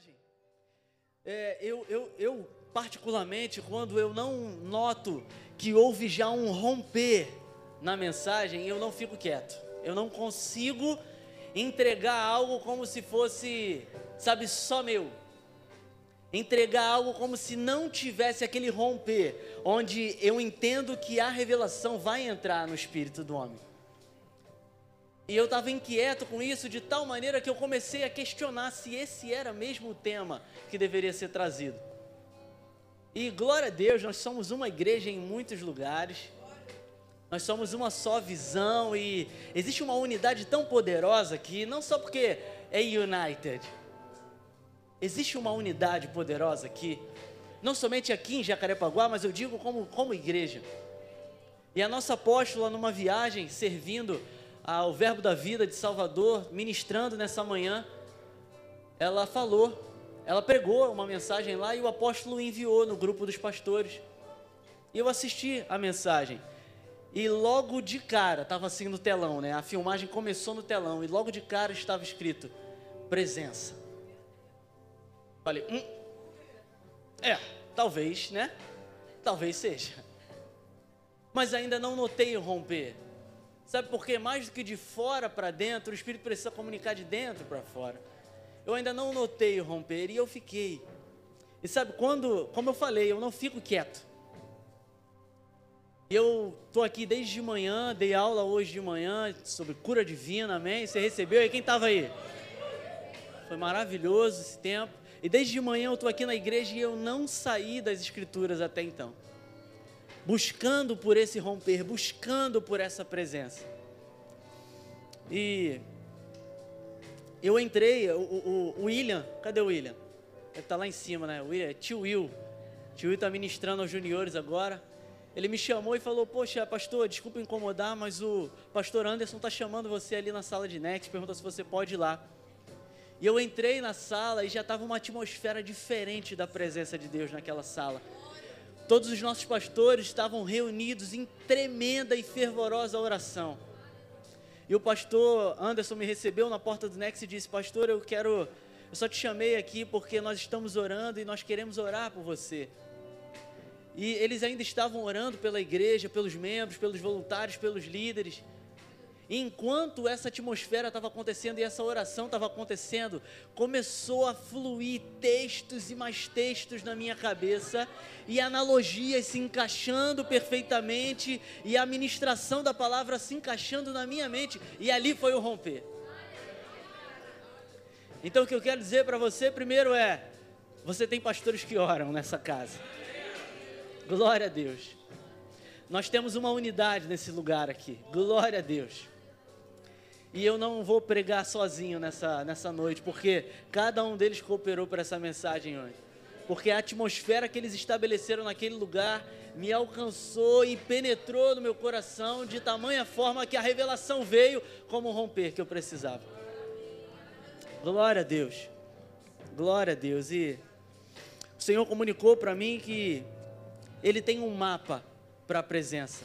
mensagem. É, eu, eu, eu, particularmente, quando eu não noto que houve já um romper na mensagem, eu não fico quieto. Eu não consigo entregar algo como se fosse, sabe, só meu. Entregar algo como se não tivesse aquele romper, onde eu entendo que a revelação vai entrar no espírito do homem. E eu estava inquieto com isso de tal maneira que eu comecei a questionar se esse era mesmo o tema que deveria ser trazido. E glória a Deus, nós somos uma igreja em muitos lugares. Nós somos uma só visão e existe uma unidade tão poderosa aqui, não só porque é United. Existe uma unidade poderosa aqui, não somente aqui em Jacarepaguá, mas eu digo como, como igreja. E a nossa apóstola, numa viagem, servindo ao Verbo da Vida de Salvador, ministrando nessa manhã, ela falou, ela pregou uma mensagem lá e o apóstolo enviou no grupo dos pastores. E eu assisti a mensagem. E logo de cara, estava assim no telão, né? A filmagem começou no telão e logo de cara estava escrito: presença. Falei, hum, é, talvez, né? Talvez seja. Mas ainda não notei o romper. Sabe por quê? Mais do que de fora para dentro, o Espírito precisa comunicar de dentro para fora. Eu ainda não notei o romper e eu fiquei. E sabe, quando, como eu falei, eu não fico quieto. Eu estou aqui desde de manhã, dei aula hoje de manhã sobre cura divina, amém? Você recebeu? E quem estava aí? Foi maravilhoso esse tempo. E desde de manhã eu estou aqui na igreja e eu não saí das escrituras até então buscando por esse romper, buscando por essa presença. E eu entrei, o, o, o William, cadê o William? Ele está lá em cima, né? O William, é tio Will. Tio Will está ministrando aos juniores agora. Ele me chamou e falou: Poxa, pastor, desculpa incomodar, mas o pastor Anderson está chamando você ali na sala de Next, pergunta se você pode ir lá. E eu entrei na sala e já estava uma atmosfera diferente da presença de Deus naquela sala. Todos os nossos pastores estavam reunidos em tremenda e fervorosa oração. E o pastor Anderson me recebeu na porta do Nex e disse: Pastor, eu quero. Eu só te chamei aqui porque nós estamos orando e nós queremos orar por você. E eles ainda estavam orando pela igreja, pelos membros, pelos voluntários, pelos líderes. Enquanto essa atmosfera estava acontecendo e essa oração estava acontecendo, começou a fluir textos e mais textos na minha cabeça, e analogias se encaixando perfeitamente, e a ministração da palavra se encaixando na minha mente, e ali foi o romper. Então o que eu quero dizer para você primeiro é: você tem pastores que oram nessa casa. Glória a Deus. Nós temos uma unidade nesse lugar aqui. Glória a Deus. E eu não vou pregar sozinho nessa, nessa noite, porque cada um deles cooperou para essa mensagem hoje. Porque a atmosfera que eles estabeleceram naquele lugar me alcançou e penetrou no meu coração de tamanha forma que a revelação veio como romper que eu precisava. Glória a Deus. Glória a Deus. E o Senhor comunicou para mim que Ele tem um mapa para a presença.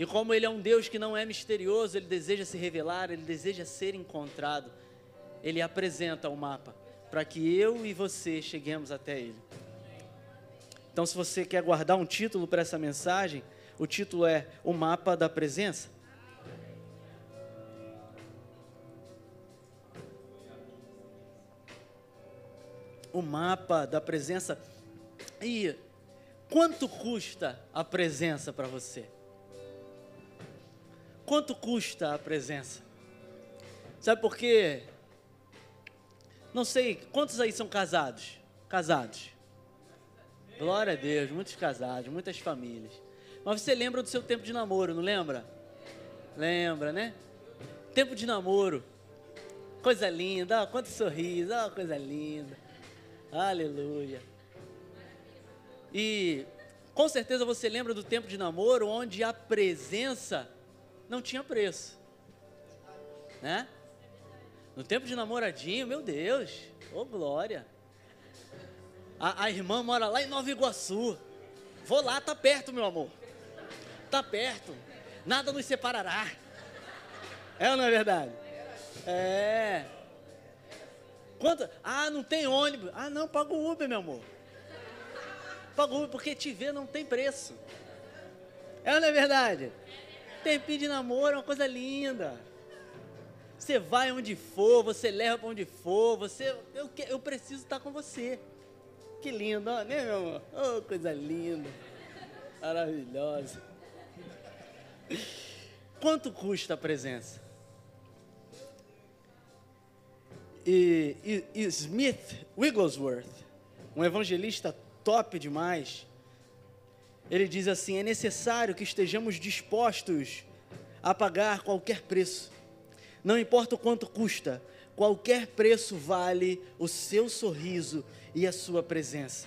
E como Ele é um Deus que não é misterioso, Ele deseja se revelar, Ele deseja ser encontrado. Ele apresenta o mapa para que eu e você cheguemos até Ele. Então, se você quer guardar um título para essa mensagem, o título é O Mapa da Presença. O mapa da presença. E quanto custa a presença para você? Quanto custa a presença? Sabe por quê? Não sei, quantos aí são casados? Casados. Glória a Deus, muitos casados, muitas famílias. Mas você lembra do seu tempo de namoro, não lembra? Lembra, né? Tempo de namoro. Coisa linda, ó, quanto sorriso, ó, coisa linda. Aleluia. E com certeza você lembra do tempo de namoro onde a presença não tinha preço. Né? No tempo de namoradinho, meu Deus, ô oh glória. A, a, irmã mora lá em Nova Iguaçu. Vou lá, tá perto, meu amor. Tá perto. Nada nos separará. É ou não é verdade? É. Quanto? Ah, não tem ônibus. Ah, não, paga o Uber, meu amor. Paga o Uber, porque te ver não tem preço. É ou não é verdade? Tempinho de namoro é uma coisa linda. Você vai onde for, você leva para onde for, você, eu, eu preciso estar com você. Que lindo, né, meu amor? Oh, coisa linda, maravilhosa. Quanto custa a presença? E, e, e Smith Wigglesworth, um evangelista top demais, ele diz assim: é necessário que estejamos dispostos a pagar qualquer preço, não importa o quanto custa, qualquer preço vale o seu sorriso e a sua presença.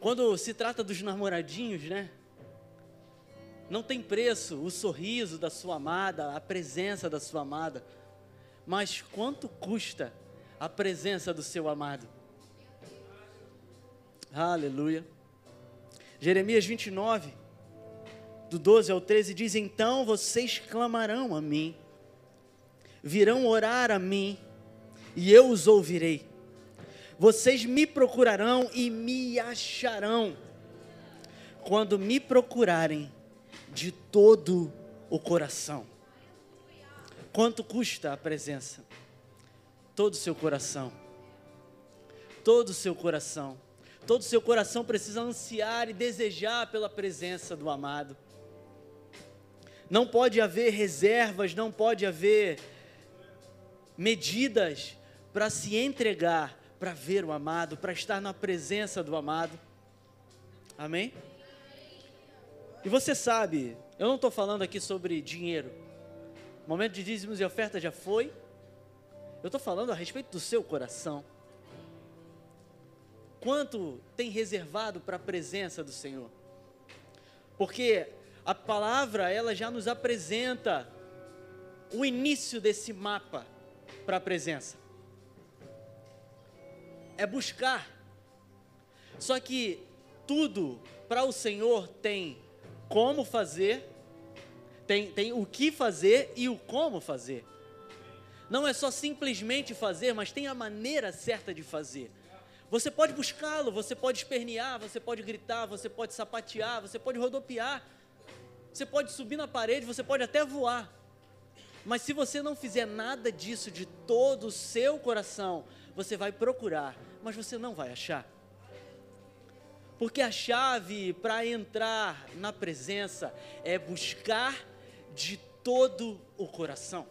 Quando se trata dos namoradinhos, né? Não tem preço o sorriso da sua amada, a presença da sua amada. Mas quanto custa a presença do seu amado? Aleluia. Jeremias 29, do 12 ao 13, diz: Então vocês clamarão a mim, virão orar a mim, e eu os ouvirei. Vocês me procurarão e me acharão, quando me procurarem de todo o coração. Quanto custa a presença? Todo o seu coração. Todo o seu coração. Todo o seu coração precisa ansiar e desejar pela presença do amado. Não pode haver reservas, não pode haver medidas para se entregar, para ver o amado, para estar na presença do amado. Amém? E você sabe, eu não estou falando aqui sobre dinheiro. O momento de dízimos e oferta já foi. Eu estou falando a respeito do seu coração. Quanto tem reservado para a presença do Senhor? Porque a palavra, ela já nos apresenta o início desse mapa para a presença. É buscar. Só que tudo para o Senhor tem como fazer, tem, tem o que fazer e o como fazer. Não é só simplesmente fazer, mas tem a maneira certa de fazer. Você pode buscá-lo, você pode espernear, você pode gritar, você pode sapatear, você pode rodopiar, você pode subir na parede, você pode até voar. Mas se você não fizer nada disso de todo o seu coração, você vai procurar, mas você não vai achar. Porque a chave para entrar na presença é buscar de todo o coração.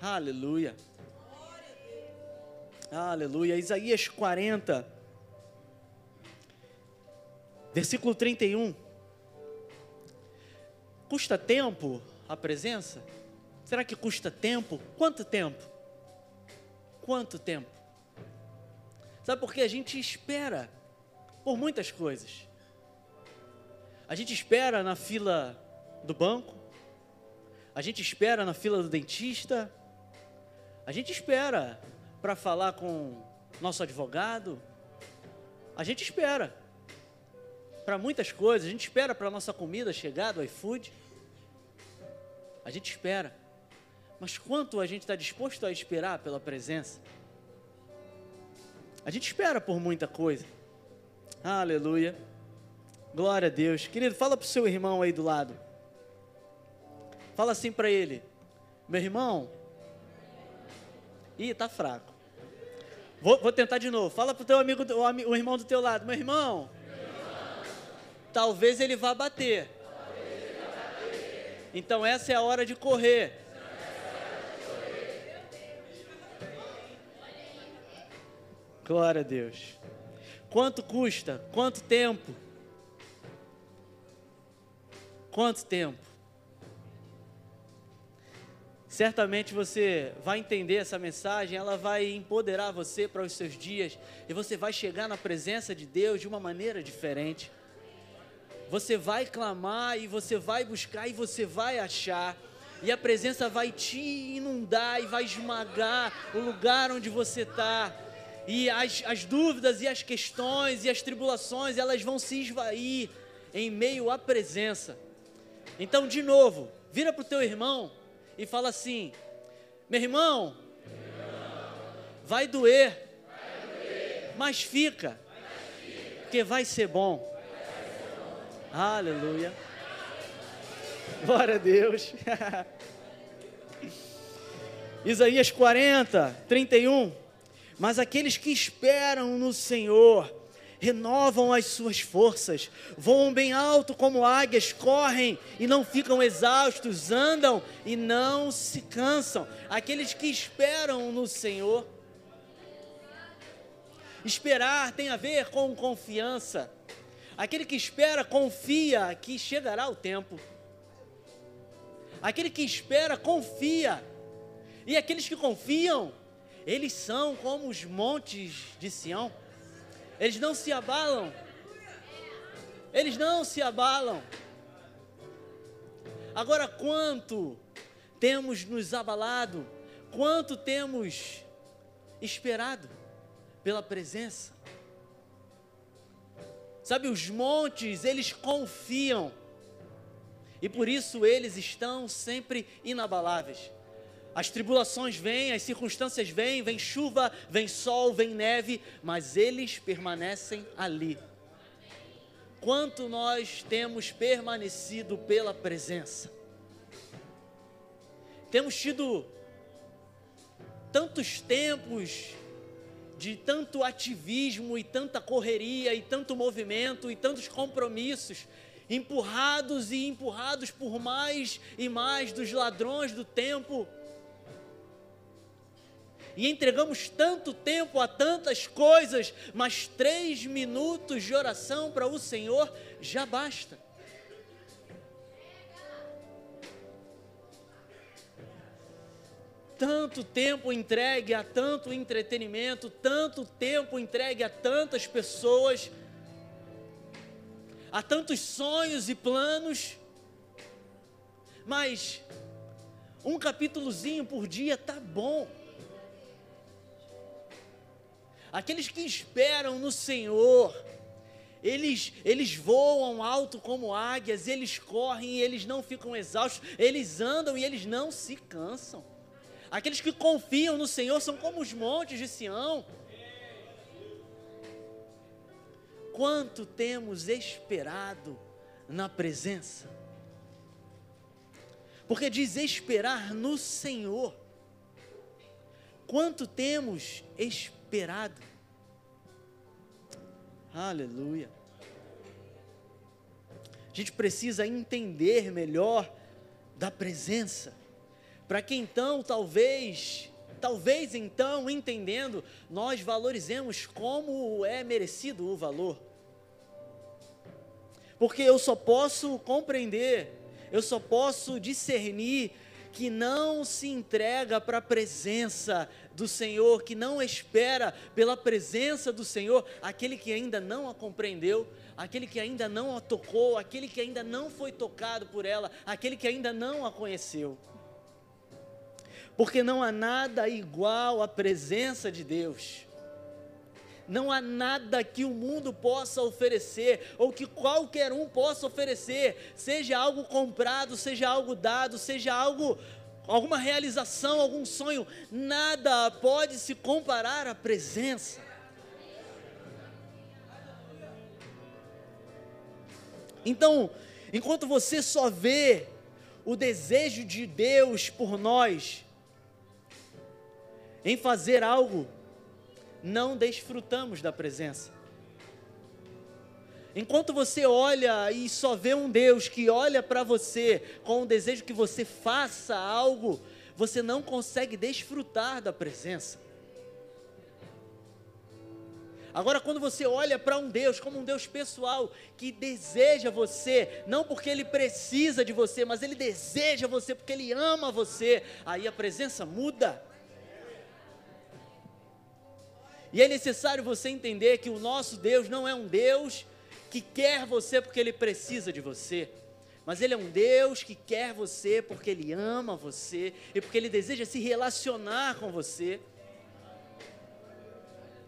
Aleluia. Aleluia. Isaías 40, versículo 31. Custa tempo a presença? Será que custa tempo? Quanto tempo? Quanto tempo? Sabe por quê? A gente espera por muitas coisas. A gente espera na fila do banco, a gente espera na fila do dentista, a gente espera para falar com nosso advogado, a gente espera para muitas coisas, a gente espera para a nossa comida chegar do iFood, a gente espera, mas quanto a gente está disposto a esperar pela presença? A gente espera por muita coisa. Aleluia. Glória a Deus. Querido, fala para o seu irmão aí do lado. Fala assim para ele: Meu irmão. Ih, tá fraco. Vou, vou tentar de novo. Fala para o teu amigo, o, o, irmão do teu lado: Meu irmão. Talvez ele vá bater. Então essa é a hora de correr. Glória a Deus. Quanto custa? Quanto tempo? Quanto tempo? Certamente você vai entender essa mensagem, ela vai empoderar você para os seus dias e você vai chegar na presença de Deus de uma maneira diferente. Você vai clamar e você vai buscar e você vai achar, e a presença vai te inundar e vai esmagar o lugar onde você está e as, as dúvidas e as questões e as tribulações, elas vão se esvair em meio à presença. Então, de novo, vira para o teu irmão e fala assim: meu irmão, vai doer, mas fica, porque vai ser bom. Aleluia. Glória a Deus. Isaías 40, 31. Mas aqueles que esperam no Senhor renovam as suas forças, voam bem alto como águias, correm e não ficam exaustos, andam e não se cansam. Aqueles que esperam no Senhor. Esperar tem a ver com confiança. Aquele que espera confia que chegará o tempo. Aquele que espera confia. E aqueles que confiam, eles são como os montes de Sião eles não se abalam. Eles não se abalam. Agora, quanto temos nos abalado, quanto temos esperado pela presença. Sabe, os montes, eles confiam, e por isso eles estão sempre inabaláveis. As tribulações vêm, as circunstâncias vêm, vem chuva, vem sol, vem neve, mas eles permanecem ali. Quanto nós temos permanecido pela presença? Temos tido tantos tempos de tanto ativismo e tanta correria e tanto movimento e tantos compromissos, empurrados e empurrados por mais e mais dos ladrões do tempo e entregamos tanto tempo a tantas coisas, mas três minutos de oração para o Senhor já basta. Tanto tempo entregue a tanto entretenimento, tanto tempo entregue a tantas pessoas, a tantos sonhos e planos, mas um capítulozinho por dia tá bom. Aqueles que esperam no Senhor, eles, eles voam alto como águias, eles correm e eles não ficam exaustos, eles andam e eles não se cansam. Aqueles que confiam no Senhor são como os montes de Sião. Quanto temos esperado na presença? Porque diz esperar no Senhor. Quanto temos esperado? Esperado. Aleluia. A gente precisa entender melhor da presença, para que então, talvez, talvez então, entendendo, nós valorizemos como é merecido o valor. Porque eu só posso compreender, eu só posso discernir que não se entrega para a presença do Senhor, que não espera pela presença do Senhor, aquele que ainda não a compreendeu, aquele que ainda não a tocou, aquele que ainda não foi tocado por ela, aquele que ainda não a conheceu. Porque não há nada igual à presença de Deus. Não há nada que o mundo possa oferecer, ou que qualquer um possa oferecer, seja algo comprado, seja algo dado, seja algo, alguma realização, algum sonho, nada pode se comparar à presença. Então, enquanto você só vê o desejo de Deus por nós, em fazer algo não desfrutamos da presença. Enquanto você olha e só vê um Deus que olha para você com o desejo que você faça algo, você não consegue desfrutar da presença. Agora, quando você olha para um Deus como um Deus pessoal que deseja você, não porque ele precisa de você, mas ele deseja você porque ele ama você, aí a presença muda. E é necessário você entender que o nosso Deus não é um Deus que quer você porque ele precisa de você, mas ele é um Deus que quer você porque ele ama você e porque ele deseja se relacionar com você.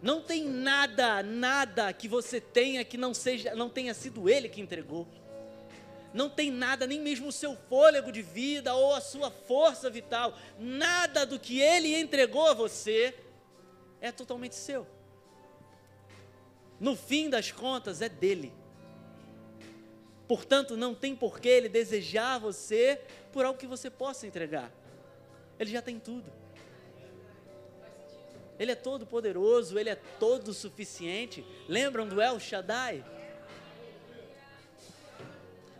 Não tem nada, nada que você tenha que não seja, não tenha sido ele que entregou. não tem nada, nem mesmo o seu fôlego de vida ou a sua força vital, nada do que Ele entregou a você é totalmente seu. No fim das contas, é dele. Portanto, não tem por que Ele desejar você por algo que você possa entregar. Ele já tem tudo. Ele é todo poderoso, Ele é todo suficiente. Lembram do El Shaddai?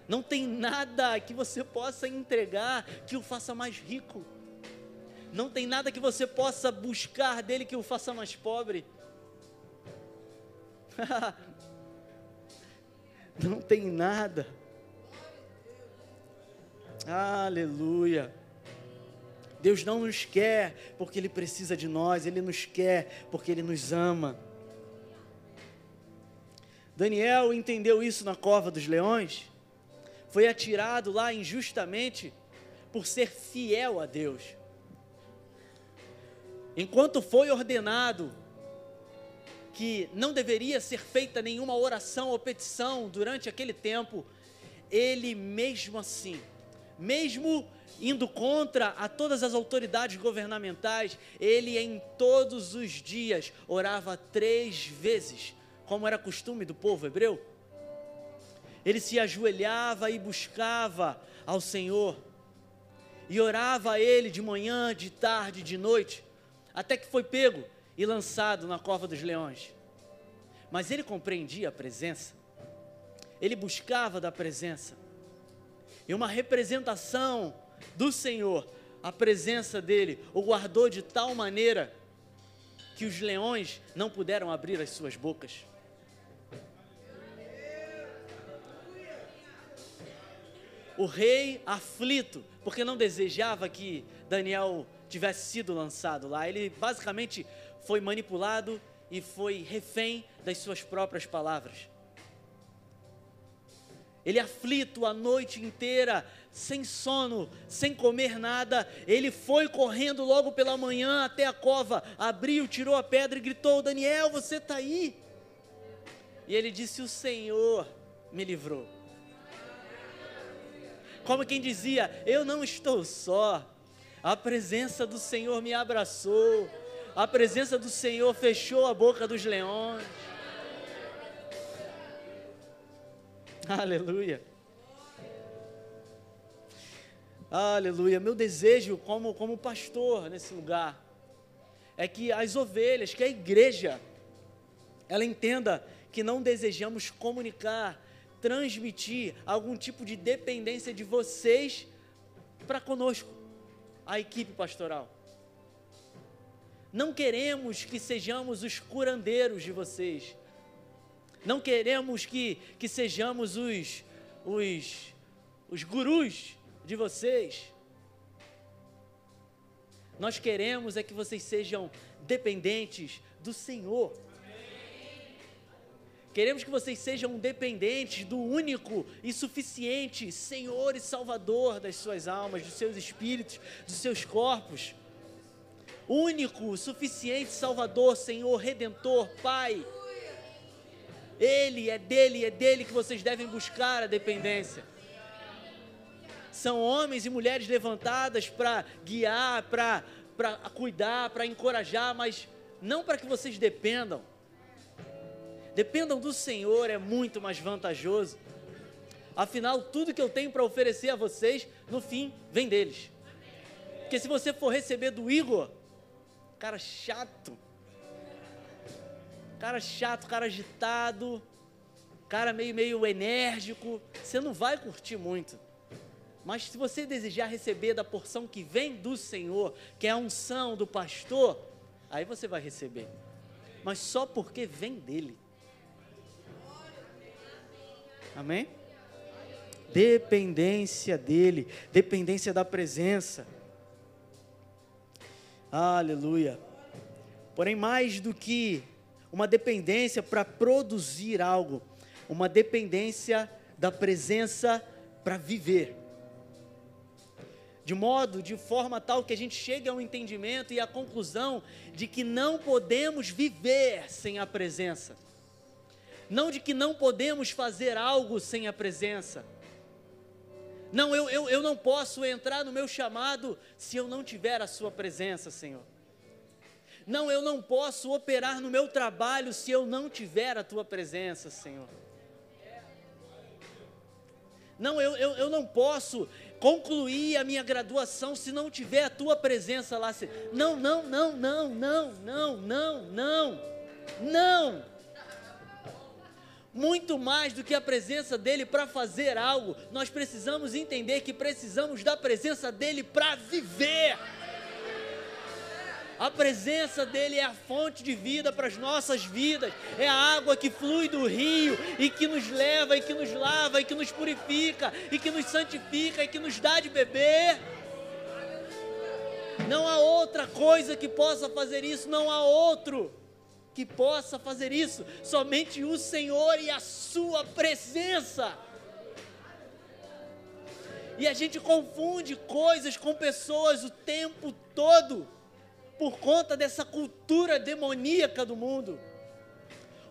Não tem nada que você possa entregar que o faça mais rico. Não tem nada que você possa buscar dele que o faça mais pobre. Não tem nada. Aleluia. Deus não nos quer porque Ele precisa de nós, Ele nos quer porque Ele nos ama. Daniel entendeu isso na cova dos leões foi atirado lá injustamente por ser fiel a Deus. Enquanto foi ordenado que não deveria ser feita nenhuma oração ou petição durante aquele tempo, ele mesmo assim, mesmo indo contra a todas as autoridades governamentais, ele em todos os dias orava três vezes, como era costume do povo hebreu. Ele se ajoelhava e buscava ao Senhor, e orava a Ele de manhã, de tarde, de noite, até que foi pego e lançado na cova dos leões. Mas ele compreendia a presença, ele buscava da presença, e uma representação do Senhor, a presença dele, o guardou de tal maneira que os leões não puderam abrir as suas bocas. o rei aflito, porque não desejava que Daniel tivesse sido lançado lá. Ele basicamente foi manipulado e foi refém das suas próprias palavras. Ele aflito a noite inteira, sem sono, sem comer nada, ele foi correndo logo pela manhã até a cova, abriu, tirou a pedra e gritou: Daniel, você está aí? E ele disse: O Senhor me livrou. Como quem dizia: Eu não estou só. A presença do Senhor me abraçou. A presença do Senhor fechou a boca dos leões. Aleluia. Aleluia. Meu desejo como, como pastor nesse lugar é que as ovelhas, que a igreja, ela entenda que não desejamos comunicar transmitir algum tipo de dependência de vocês para conosco, a equipe pastoral. Não queremos que sejamos os curandeiros de vocês. Não queremos que, que sejamos os, os, os gurus de vocês. Nós queremos é que vocês sejam dependentes do Senhor. Queremos que vocês sejam dependentes do único e suficiente Senhor e Salvador das suas almas, dos seus espíritos, dos seus corpos. Único, suficiente Salvador, Senhor, Redentor, Pai. Ele é dele, é dele que vocês devem buscar a dependência. São homens e mulheres levantadas para guiar, para cuidar, para encorajar, mas não para que vocês dependam dependam do Senhor é muito mais vantajoso. Afinal, tudo que eu tenho para oferecer a vocês, no fim, vem deles. Porque se você for receber do Igor, cara chato, cara chato, cara agitado, cara meio, meio enérgico, você não vai curtir muito. Mas se você desejar receber da porção que vem do Senhor, que é a unção do pastor, aí você vai receber. Mas só porque vem dele. Amém? Dependência dele, dependência da presença. Aleluia. Porém, mais do que uma dependência para produzir algo, uma dependência da presença para viver. De modo, de forma tal que a gente chegue ao entendimento e à conclusão de que não podemos viver sem a presença não de que não podemos fazer algo sem a presença. Não, eu, eu, eu não posso entrar no meu chamado se eu não tiver a Sua presença, Senhor. Não, eu não posso operar no meu trabalho se eu não tiver a Tua presença, Senhor. Não, eu, eu, eu não posso concluir a minha graduação se não tiver a tua presença lá. Não, não, não, não, não, não, não, não, não. Muito mais do que a presença dele para fazer algo, nós precisamos entender que precisamos da presença dele para viver. A presença dele é a fonte de vida para as nossas vidas, é a água que flui do rio e que nos leva, e que nos lava, e que nos purifica, e que nos santifica, e que nos dá de beber. Não há outra coisa que possa fazer isso, não há outro que possa fazer isso, somente o Senhor e a Sua presença. E a gente confunde coisas com pessoas o tempo todo por conta dessa cultura demoníaca do mundo,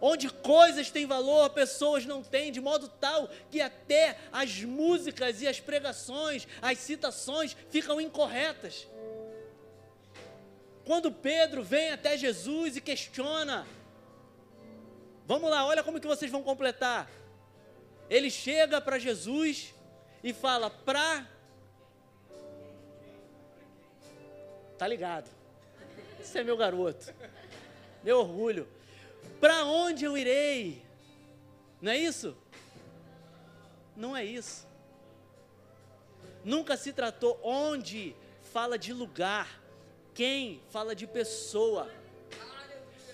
onde coisas têm valor, pessoas não têm, de modo tal que até as músicas e as pregações, as citações ficam incorretas. Quando Pedro vem até Jesus e questiona, vamos lá, olha como que vocês vão completar. Ele chega para Jesus e fala: "Pra Tá ligado? Esse é meu garoto, meu orgulho. Para onde eu irei? Não é isso? Não é isso. Nunca se tratou onde fala de lugar, quem fala de pessoa.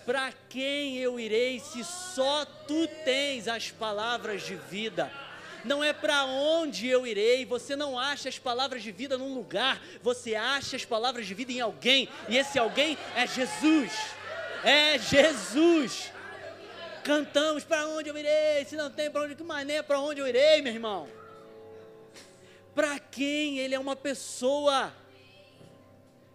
Para quem eu irei se só tu tens as palavras de vida? não é para onde eu irei. Você não acha as palavras de vida num lugar, você acha as palavras de vida em alguém, e esse alguém é Jesus. É Jesus. Cantamos para onde eu irei, se não tem para onde, que mané para onde eu irei, meu irmão? Para quem ele é uma pessoa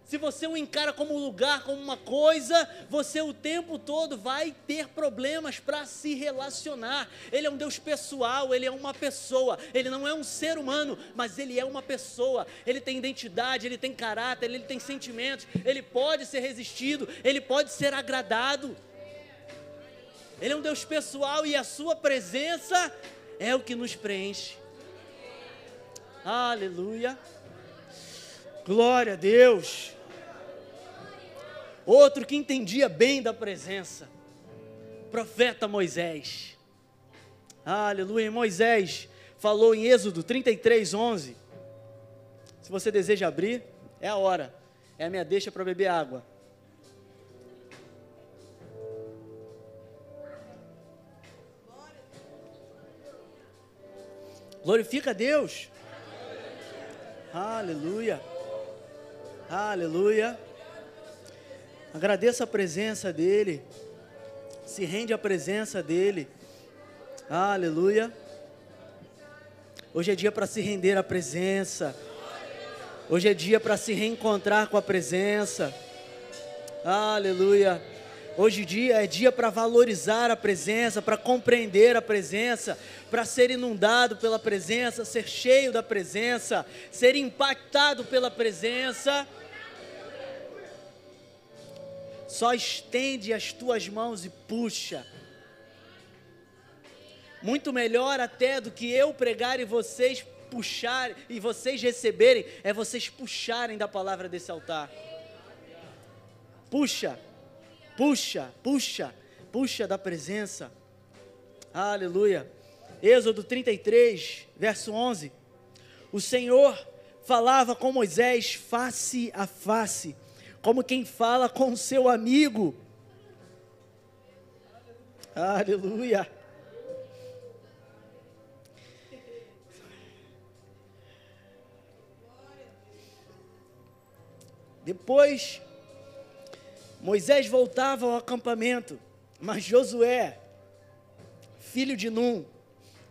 se você o encara como um lugar, como uma coisa, você o tempo todo vai ter problemas para se relacionar. Ele é um Deus pessoal, ele é uma pessoa, ele não é um ser humano, mas ele é uma pessoa. Ele tem identidade, ele tem caráter, ele tem sentimentos, ele pode ser resistido, ele pode ser agradado. Ele é um Deus pessoal e a sua presença é o que nos preenche. Aleluia. Glória a Deus. Outro que entendia bem da presença, profeta Moisés. Aleluia. Moisés falou em Êxodo 33, 11. Se você deseja abrir, é a hora. É a minha deixa para beber água. Glorifica a Deus. Aleluia. Aleluia. Agradeça a presença dEle. Se rende à presença dEle. Aleluia. Hoje é dia para se render à presença. Hoje é dia para se reencontrar com a presença. Aleluia. Hoje dia é dia para valorizar a presença, para compreender a presença, para ser inundado pela presença, ser cheio da presença, ser impactado pela presença só estende as tuas mãos e puxa. Muito melhor até do que eu pregar e vocês puxarem e vocês receberem, é vocês puxarem da palavra desse altar. Puxa, puxa, puxa, puxa da presença. Aleluia. Êxodo 33, verso 11. O Senhor falava com Moisés face a face como quem fala com seu amigo. Aleluia. Depois, Moisés voltava ao acampamento, mas Josué, filho de Num,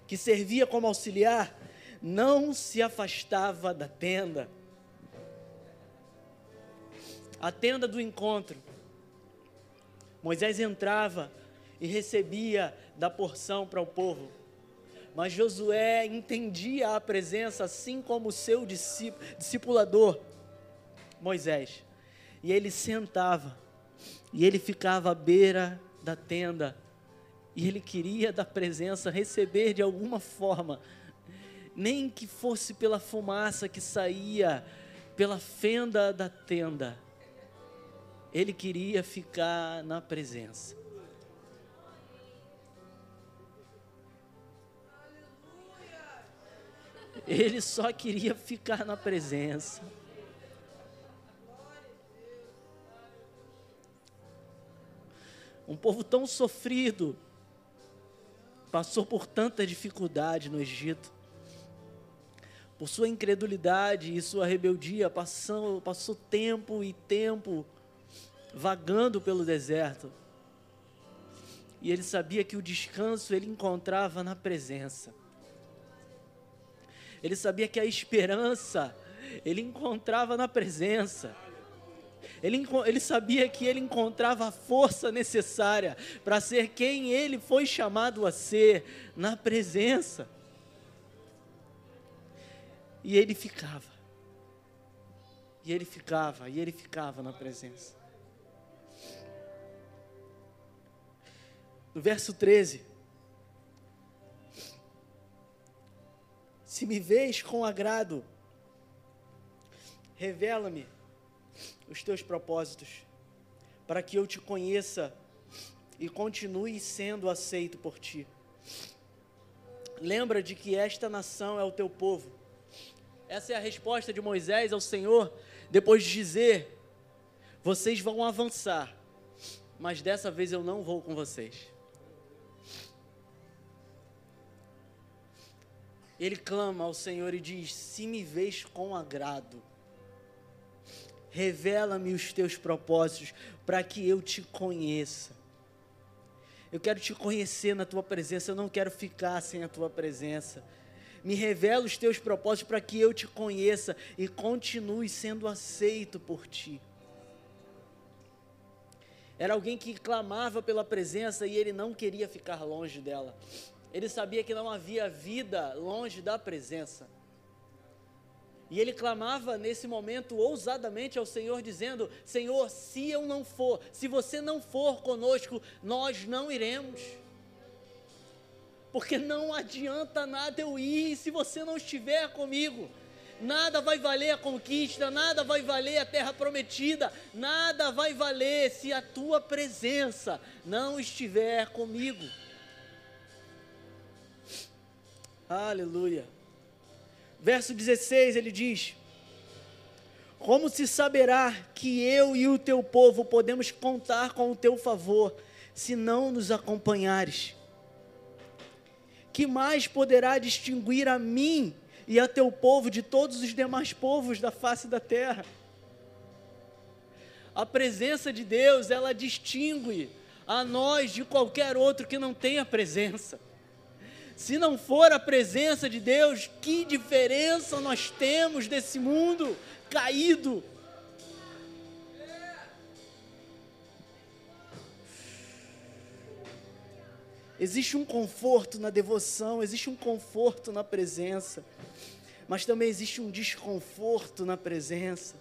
que servia como auxiliar, não se afastava da tenda a tenda do encontro. Moisés entrava e recebia da porção para o povo. Mas Josué entendia a presença, assim como o seu discipulador, Moisés. E ele sentava, e ele ficava à beira da tenda, e ele queria da presença receber de alguma forma, nem que fosse pela fumaça que saía pela fenda da tenda, ele queria ficar na presença. Ele só queria ficar na presença. Um povo tão sofrido, passou por tanta dificuldade no Egito, por sua incredulidade e sua rebeldia, passou, passou tempo e tempo vagando pelo deserto. E ele sabia que o descanso ele encontrava na presença. Ele sabia que a esperança ele encontrava na presença. Ele, ele sabia que ele encontrava a força necessária para ser quem ele foi chamado a ser na presença. E ele ficava. E ele ficava, e ele ficava na presença. No verso 13. Se me vês com agrado, revela-me os teus propósitos, para que eu te conheça e continue sendo aceito por ti. Lembra de que esta nação é o teu povo. Essa é a resposta de Moisés ao Senhor, depois de dizer: Vocês vão avançar, mas dessa vez eu não vou com vocês. Ele clama ao Senhor e diz: Se me vês com agrado, revela-me os teus propósitos, para que eu te conheça. Eu quero te conhecer na tua presença, eu não quero ficar sem a tua presença. Me revela os teus propósitos para que eu te conheça e continue sendo aceito por ti. Era alguém que clamava pela presença e ele não queria ficar longe dela. Ele sabia que não havia vida longe da presença. E ele clamava nesse momento ousadamente ao Senhor, dizendo: Senhor, se eu não for, se você não for conosco, nós não iremos. Porque não adianta nada eu ir se você não estiver comigo. Nada vai valer a conquista, nada vai valer a terra prometida, nada vai valer se a tua presença não estiver comigo. Aleluia. Verso 16 ele diz: Como se saberá que eu e o teu povo podemos contar com o teu favor, se não nos acompanhares? Que mais poderá distinguir a mim e a teu povo de todos os demais povos da face da terra? A presença de Deus, ela distingue a nós de qualquer outro que não tenha presença. Se não for a presença de Deus, que diferença nós temos desse mundo caído? Existe um conforto na devoção, existe um conforto na presença, mas também existe um desconforto na presença.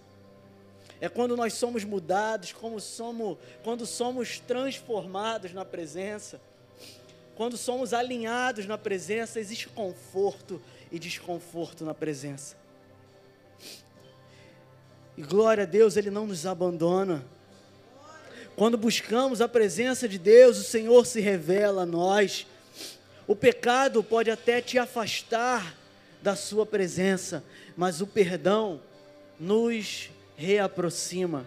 É quando nós somos mudados, como somos, quando somos transformados na presença. Quando somos alinhados na presença, existe conforto e desconforto na presença. E glória a Deus, Ele não nos abandona. Quando buscamos a presença de Deus, o Senhor se revela a nós. O pecado pode até te afastar da Sua presença, mas o perdão nos reaproxima.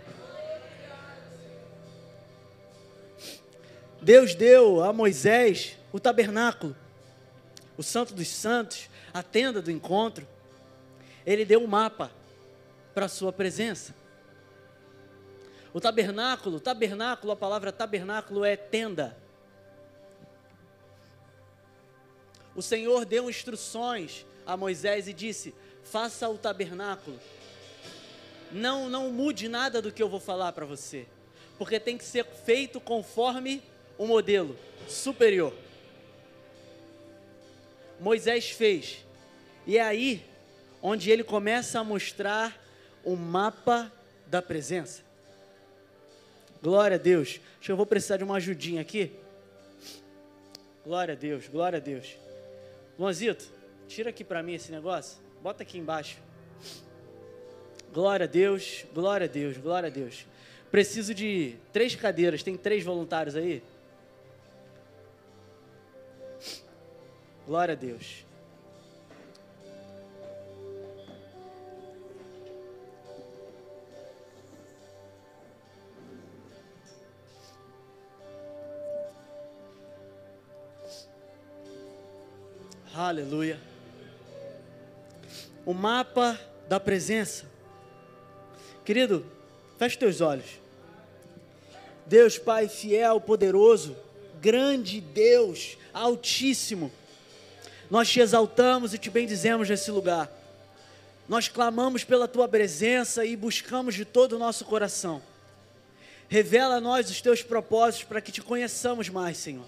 Deus deu a Moisés o tabernáculo, o Santo dos Santos, a tenda do encontro. Ele deu um mapa para a sua presença. O tabernáculo, tabernáculo, a palavra tabernáculo é tenda. O Senhor deu instruções a Moisés e disse: faça o tabernáculo. Não, não mude nada do que eu vou falar para você, porque tem que ser feito conforme o modelo superior. Moisés fez. E é aí onde ele começa a mostrar o mapa da presença. Glória a Deus. Acho que eu vou precisar de uma ajudinha aqui. Glória a Deus, glória a Deus. Luanzito, tira aqui para mim esse negócio. Bota aqui embaixo. Glória a Deus, glória a Deus, glória a Deus. Preciso de três cadeiras. Tem três voluntários aí? Glória a Deus. Aleluia. O mapa da presença. Querido, feche teus olhos. Deus Pai fiel, poderoso, grande Deus, altíssimo. Nós te exaltamos e te bendizemos nesse lugar. Nós clamamos pela tua presença e buscamos de todo o nosso coração. Revela a nós os teus propósitos para que te conheçamos mais, Senhor.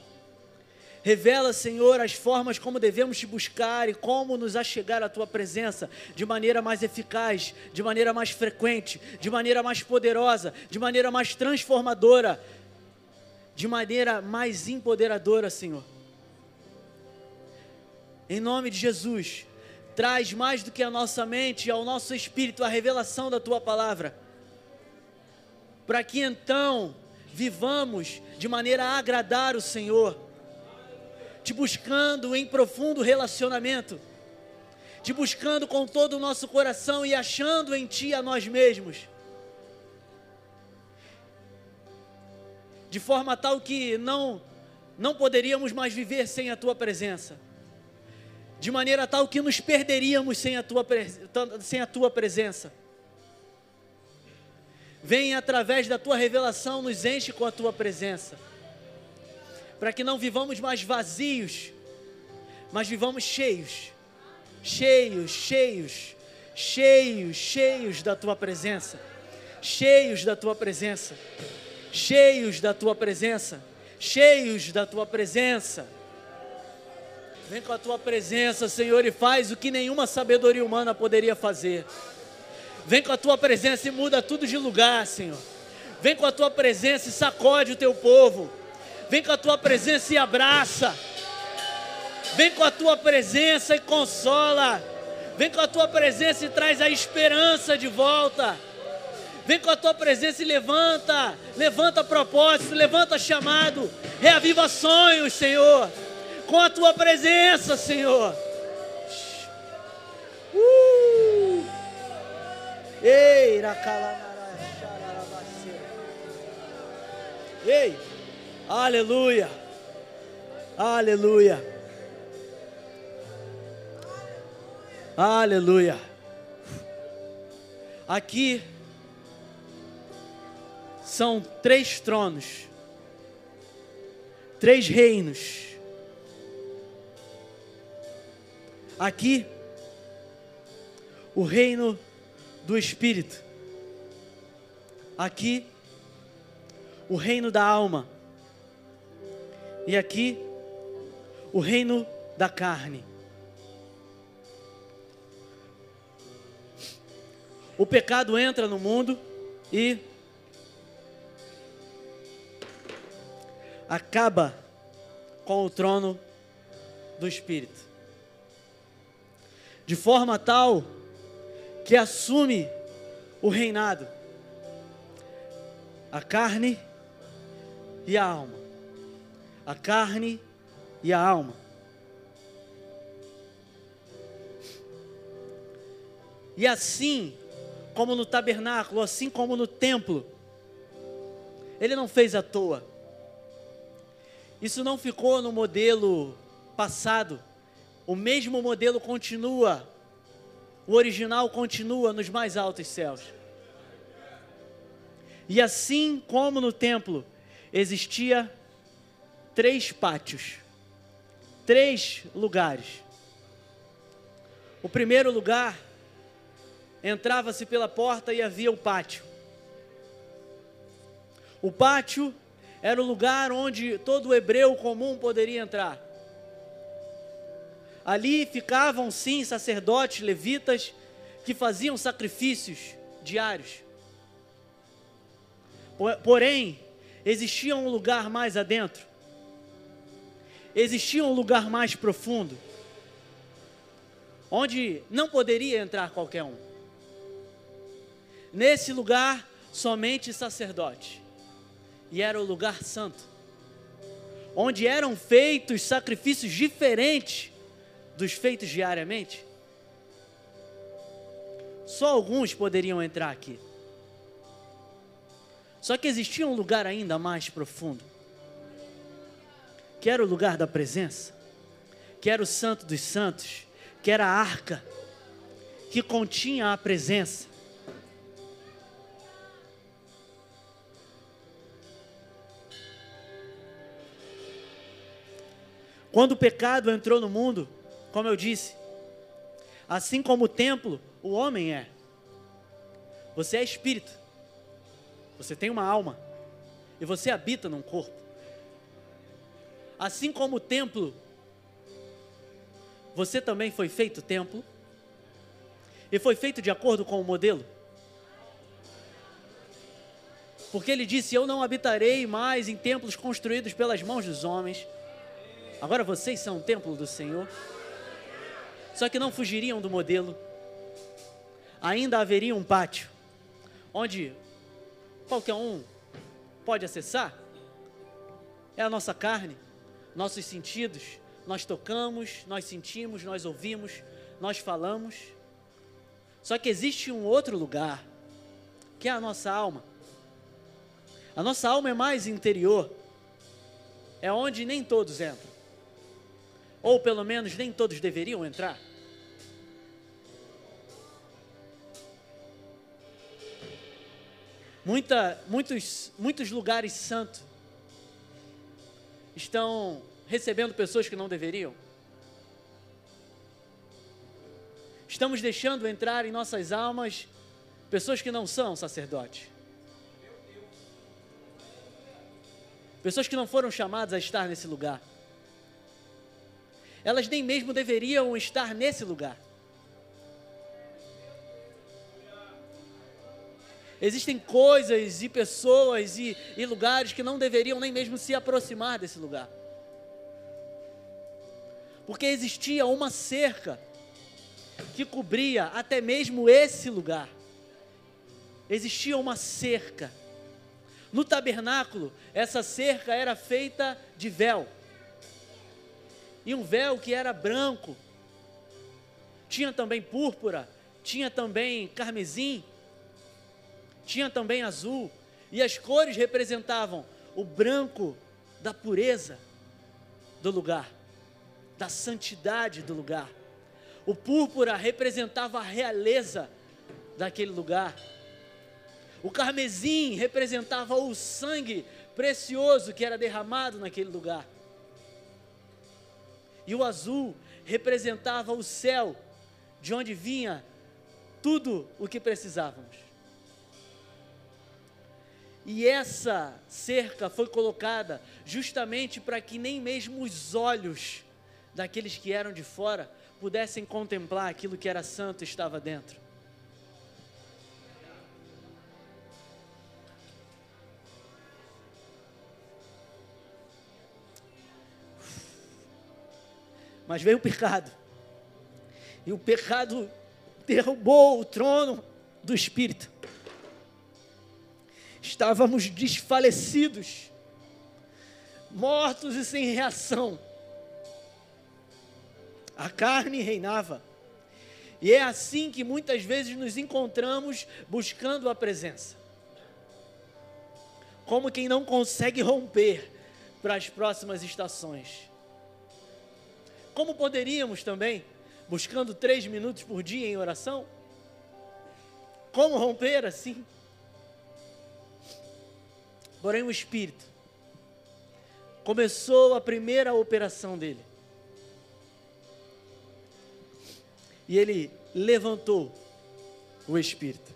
Revela, Senhor, as formas como devemos te buscar e como nos achegar à tua presença de maneira mais eficaz, de maneira mais frequente, de maneira mais poderosa, de maneira mais transformadora, de maneira mais empoderadora, Senhor. Em nome de Jesus, traz mais do que a nossa mente e ao nosso espírito a revelação da tua palavra, para que então vivamos de maneira a agradar o Senhor te buscando em profundo relacionamento, te buscando com todo o nosso coração e achando em Ti a nós mesmos. De forma tal que não não poderíamos mais viver sem a tua presença. De maneira tal que nos perderíamos sem a tua, sem a tua presença. Vem através da tua revelação, nos enche com a tua presença para que não vivamos mais vazios, mas vivamos cheios, cheios, cheios, cheios, cheios da tua presença, cheios da tua presença, cheios da tua presença, cheios da tua presença. Vem com a tua presença, Senhor, e faz o que nenhuma sabedoria humana poderia fazer. Vem com a tua presença e muda tudo de lugar, Senhor. Vem com a tua presença e sacode o teu povo. Vem com a tua presença e abraça. Vem com a tua presença e consola. Vem com a tua presença e traz a esperança de volta. Vem com a tua presença e levanta, levanta propósito, levanta chamado, reaviva sonhos, Senhor. Com a tua presença, Senhor. Uh! Ei, Ei! Aleluia. Aleluia. Aleluia. Aqui são três tronos, três reinos. Aqui, o reino do Espírito. Aqui, o reino da alma. E aqui, o reino da carne. O pecado entra no mundo e acaba com o trono do Espírito. De forma tal que assume o reinado, a carne e a alma a carne e a alma. E assim como no tabernáculo, assim como no templo, ele não fez à toa. Isso não ficou no modelo passado. O mesmo modelo continua. O original continua nos mais altos céus. E assim como no templo existia três pátios, três lugares. O primeiro lugar, entrava-se pela porta e havia o pátio. O pátio era o lugar onde todo hebreu comum poderia entrar. Ali ficavam sim sacerdotes, levitas, que faziam sacrifícios diários. Porém, existia um lugar mais adentro, existia um lugar mais profundo, onde não poderia entrar qualquer um. Nesse lugar, somente sacerdote, e era o lugar santo, onde eram feitos sacrifícios diferentes dos feitos diariamente. Só alguns poderiam entrar aqui. Só que existia um lugar ainda mais profundo, que era o lugar da presença, que era o Santo dos Santos, que era a arca, que continha a presença. Quando o pecado entrou no mundo, como eu disse, assim como o templo, o homem é. Você é espírito. Você tem uma alma e você habita num corpo. Assim como o templo, você também foi feito templo e foi feito de acordo com o modelo. Porque ele disse: Eu não habitarei mais em templos construídos pelas mãos dos homens. Agora vocês são o templo do Senhor. Só que não fugiriam do modelo. Ainda haveria um pátio onde qualquer um pode acessar, é a nossa carne, nossos sentidos. Nós tocamos, nós sentimos, nós ouvimos, nós falamos. Só que existe um outro lugar, que é a nossa alma. A nossa alma é mais interior, é onde nem todos entram, ou pelo menos nem todos deveriam entrar. Muita, muitos, muitos lugares santos estão recebendo pessoas que não deveriam. Estamos deixando entrar em nossas almas pessoas que não são sacerdotes. Pessoas que não foram chamadas a estar nesse lugar. Elas nem mesmo deveriam estar nesse lugar. Existem coisas e pessoas e, e lugares que não deveriam nem mesmo se aproximar desse lugar. Porque existia uma cerca que cobria até mesmo esse lugar. Existia uma cerca. No tabernáculo, essa cerca era feita de véu. E um véu que era branco. Tinha também púrpura, tinha também carmesim, tinha também azul, e as cores representavam o branco da pureza do lugar, da santidade do lugar. O púrpura representava a realeza daquele lugar. O carmesim representava o sangue precioso que era derramado naquele lugar. E o azul representava o céu, de onde vinha tudo o que precisávamos. E essa cerca foi colocada justamente para que nem mesmo os olhos daqueles que eram de fora pudessem contemplar aquilo que era santo estava dentro. Mas veio o pecado. E o pecado derrubou o trono do Espírito estávamos desfalecidos, mortos e sem reação. A carne reinava. E é assim que muitas vezes nos encontramos buscando a presença. Como quem não consegue romper para as próximas estações. Como poderíamos também, buscando três minutos por dia em oração? Como romper assim? Porém, o Espírito começou a primeira operação dele. E ele levantou o Espírito,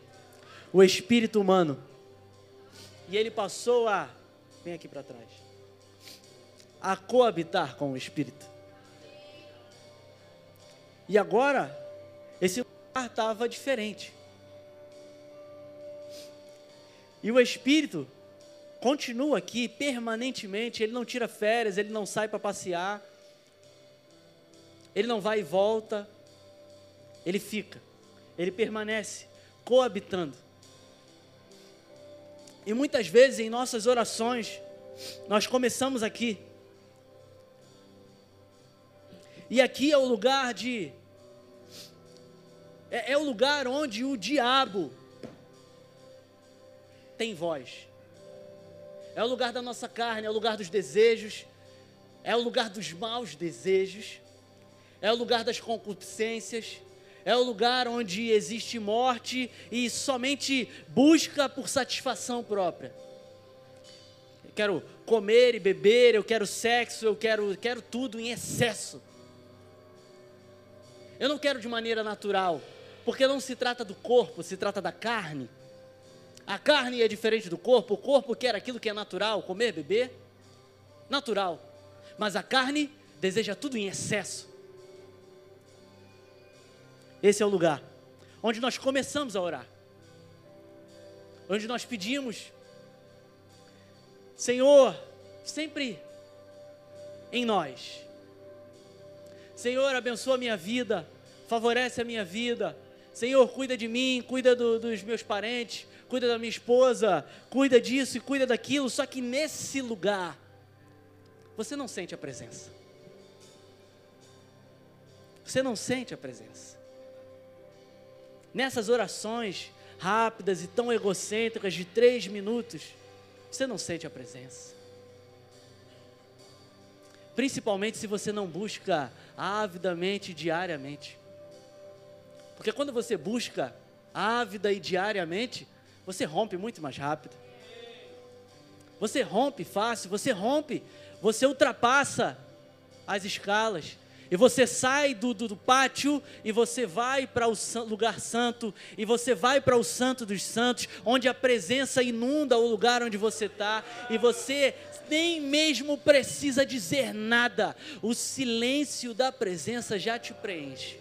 o Espírito humano. E ele passou a, vem aqui para trás, a coabitar com o Espírito. E agora, esse lugar estava diferente. E o Espírito continua aqui permanentemente, ele não tira férias, ele não sai para passear, ele não vai e volta, ele fica, ele permanece coabitando. E muitas vezes em nossas orações, nós começamos aqui. E aqui é o lugar de. É, é o lugar onde o diabo tem voz. É o lugar da nossa carne, é o lugar dos desejos, é o lugar dos maus desejos, é o lugar das concupiscências, é o lugar onde existe morte e somente busca por satisfação própria. Eu quero comer e beber, eu quero sexo, eu quero, quero tudo em excesso. Eu não quero de maneira natural, porque não se trata do corpo, se trata da carne. A carne é diferente do corpo, o corpo quer aquilo que é natural, comer, beber, natural. Mas a carne deseja tudo em excesso. Esse é o lugar onde nós começamos a orar. Onde nós pedimos, Senhor, sempre em nós. Senhor, abençoa a minha vida, favorece a minha vida. Senhor, cuida de mim, cuida do, dos meus parentes, cuida da minha esposa, cuida disso e cuida daquilo. Só que nesse lugar, você não sente a presença. Você não sente a presença nessas orações rápidas e tão egocêntricas de três minutos, você não sente a presença. Principalmente se você não busca avidamente diariamente. Porque quando você busca ávida e diariamente, você rompe muito mais rápido. Você rompe fácil, você rompe, você ultrapassa as escalas. E você sai do, do, do pátio e você vai para o lugar santo, e você vai para o santo dos santos, onde a presença inunda o lugar onde você está, e você nem mesmo precisa dizer nada, o silêncio da presença já te preenche.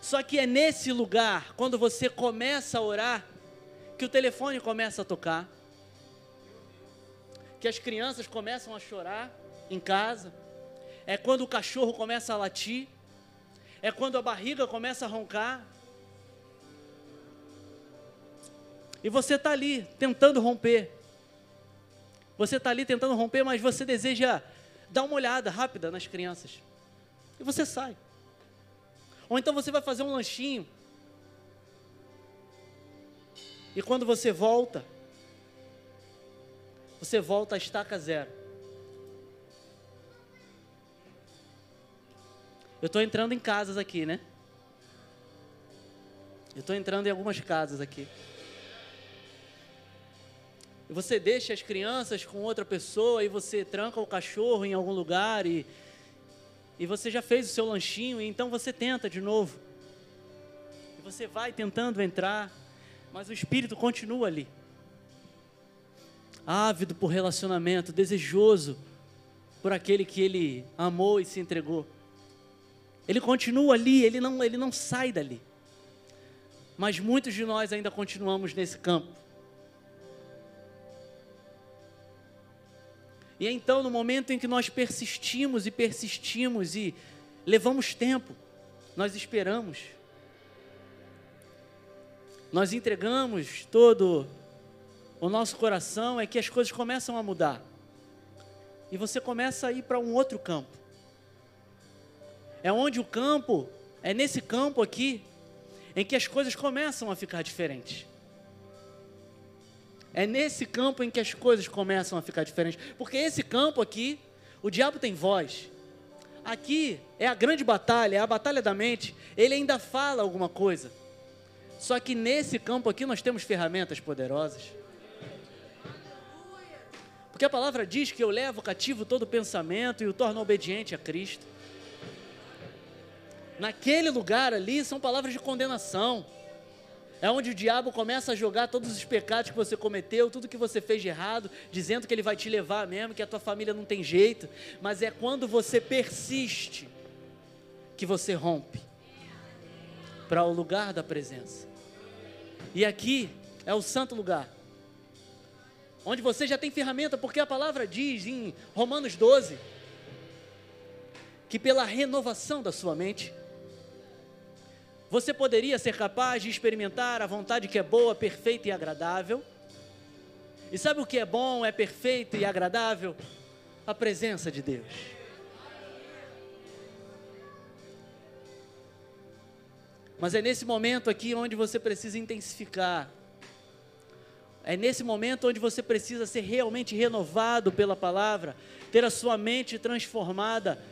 Só que é nesse lugar, quando você começa a orar, que o telefone começa a tocar, que as crianças começam a chorar, em casa, é quando o cachorro começa a latir, é quando a barriga começa a roncar. E você está ali tentando romper. Você está ali tentando romper, mas você deseja dar uma olhada rápida nas crianças. E você sai. Ou então você vai fazer um lanchinho. E quando você volta, você volta a estaca zero. Eu estou entrando em casas aqui, né? Eu estou entrando em algumas casas aqui. Você deixa as crianças com outra pessoa e você tranca o cachorro em algum lugar e, e você já fez o seu lanchinho e então você tenta de novo. E você vai tentando entrar, mas o espírito continua ali. Ávido por relacionamento, desejoso por aquele que ele amou e se entregou. Ele continua ali, ele não, ele não sai dali. Mas muitos de nós ainda continuamos nesse campo. E então, no momento em que nós persistimos e persistimos e levamos tempo, nós esperamos, nós entregamos todo o nosso coração, é que as coisas começam a mudar. E você começa a ir para um outro campo é onde o campo, é nesse campo aqui, em que as coisas começam a ficar diferentes. É nesse campo em que as coisas começam a ficar diferentes. Porque esse campo aqui, o diabo tem voz. Aqui é a grande batalha, é a batalha da mente. Ele ainda fala alguma coisa. Só que nesse campo aqui nós temos ferramentas poderosas. Porque a palavra diz que eu levo cativo todo pensamento e o torno obediente a Cristo naquele lugar ali são palavras de condenação. É onde o diabo começa a jogar todos os pecados que você cometeu, tudo que você fez de errado, dizendo que ele vai te levar mesmo, que a tua família não tem jeito. Mas é quando você persiste que você rompe para o lugar da presença. E aqui é o santo lugar. Onde você já tem ferramenta, porque a palavra diz em Romanos 12 que pela renovação da sua mente, você poderia ser capaz de experimentar a vontade que é boa, perfeita e agradável. E sabe o que é bom, é perfeito e agradável? A presença de Deus. Mas é nesse momento aqui onde você precisa intensificar. É nesse momento onde você precisa ser realmente renovado pela palavra, ter a sua mente transformada